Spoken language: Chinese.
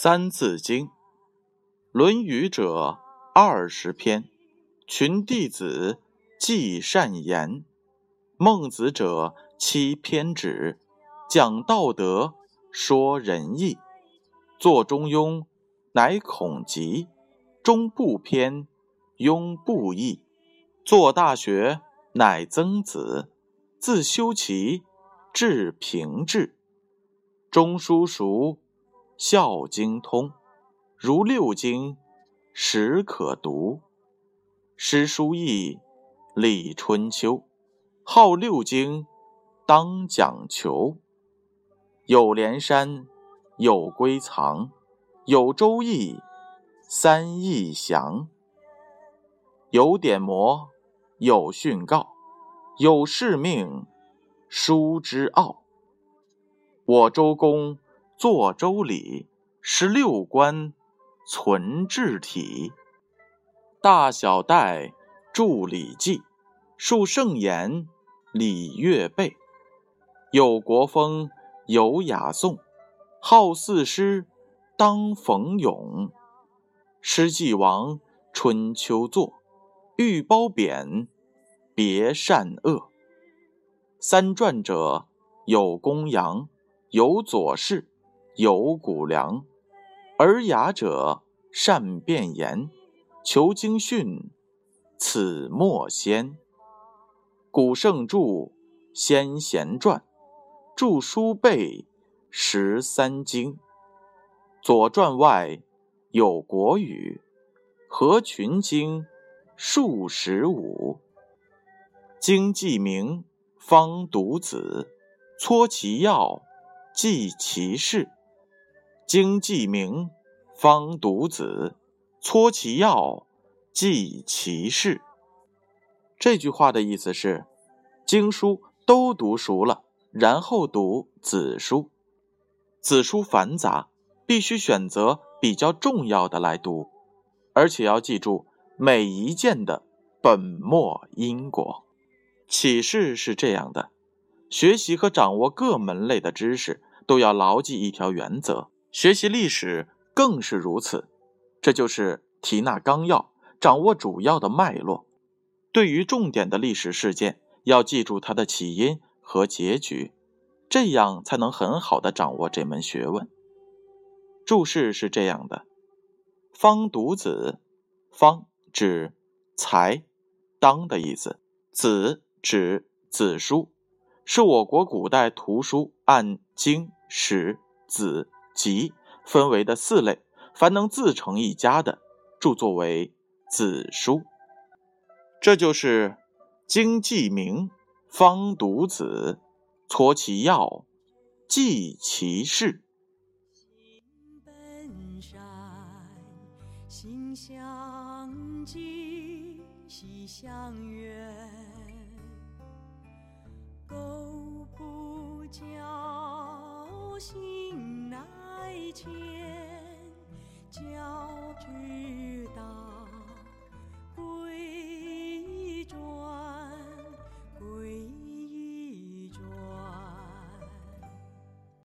三字经》《论语》者二十篇，群弟子记善言；孟子者七篇止，讲道德，说仁义。作中庸，乃孔集；中不偏，庸不义。作大学，乃曾子。自修齐，至平治。中书熟。孝经通，如六经，始可读。诗书易，礼春秋，好六经，当讲求。有连山，有归藏，有周易，三易详。有典谟，有训告，有誓命，书之奥。我周公。作周礼，十六官，存治体。大小戴，著礼记，述圣言，礼乐备。有国风，有雅颂，好四诗，当逢咏。诗既亡，春秋作，欲褒贬，别善恶。三传者，有公羊，有左氏。有谷梁，而雅者善辩言，求经训，此莫先。古圣著，先贤传，著书备十三经。左传外有国语，合群经数十五。经记名，方读子，撮其要，记其事。经记名，方读子；撮其要，记其事。这句话的意思是，经书都读熟了，然后读子书。子书繁杂，必须选择比较重要的来读，而且要记住每一件的本末因果。启示是这样的：学习和掌握各门类的知识，都要牢记一条原则。学习历史更是如此，这就是提纳纲要，掌握主要的脉络。对于重点的历史事件，要记住它的起因和结局，这样才能很好的掌握这门学问。注释是这样的：方读子，方指才当的意思，子指子书，是我国古代图书按经史子。集分为的四类，凡能自成一家的，著作为子书。这就是经记名，方读子，撮其要，记其事。心相近，心相远，苟不教，心情。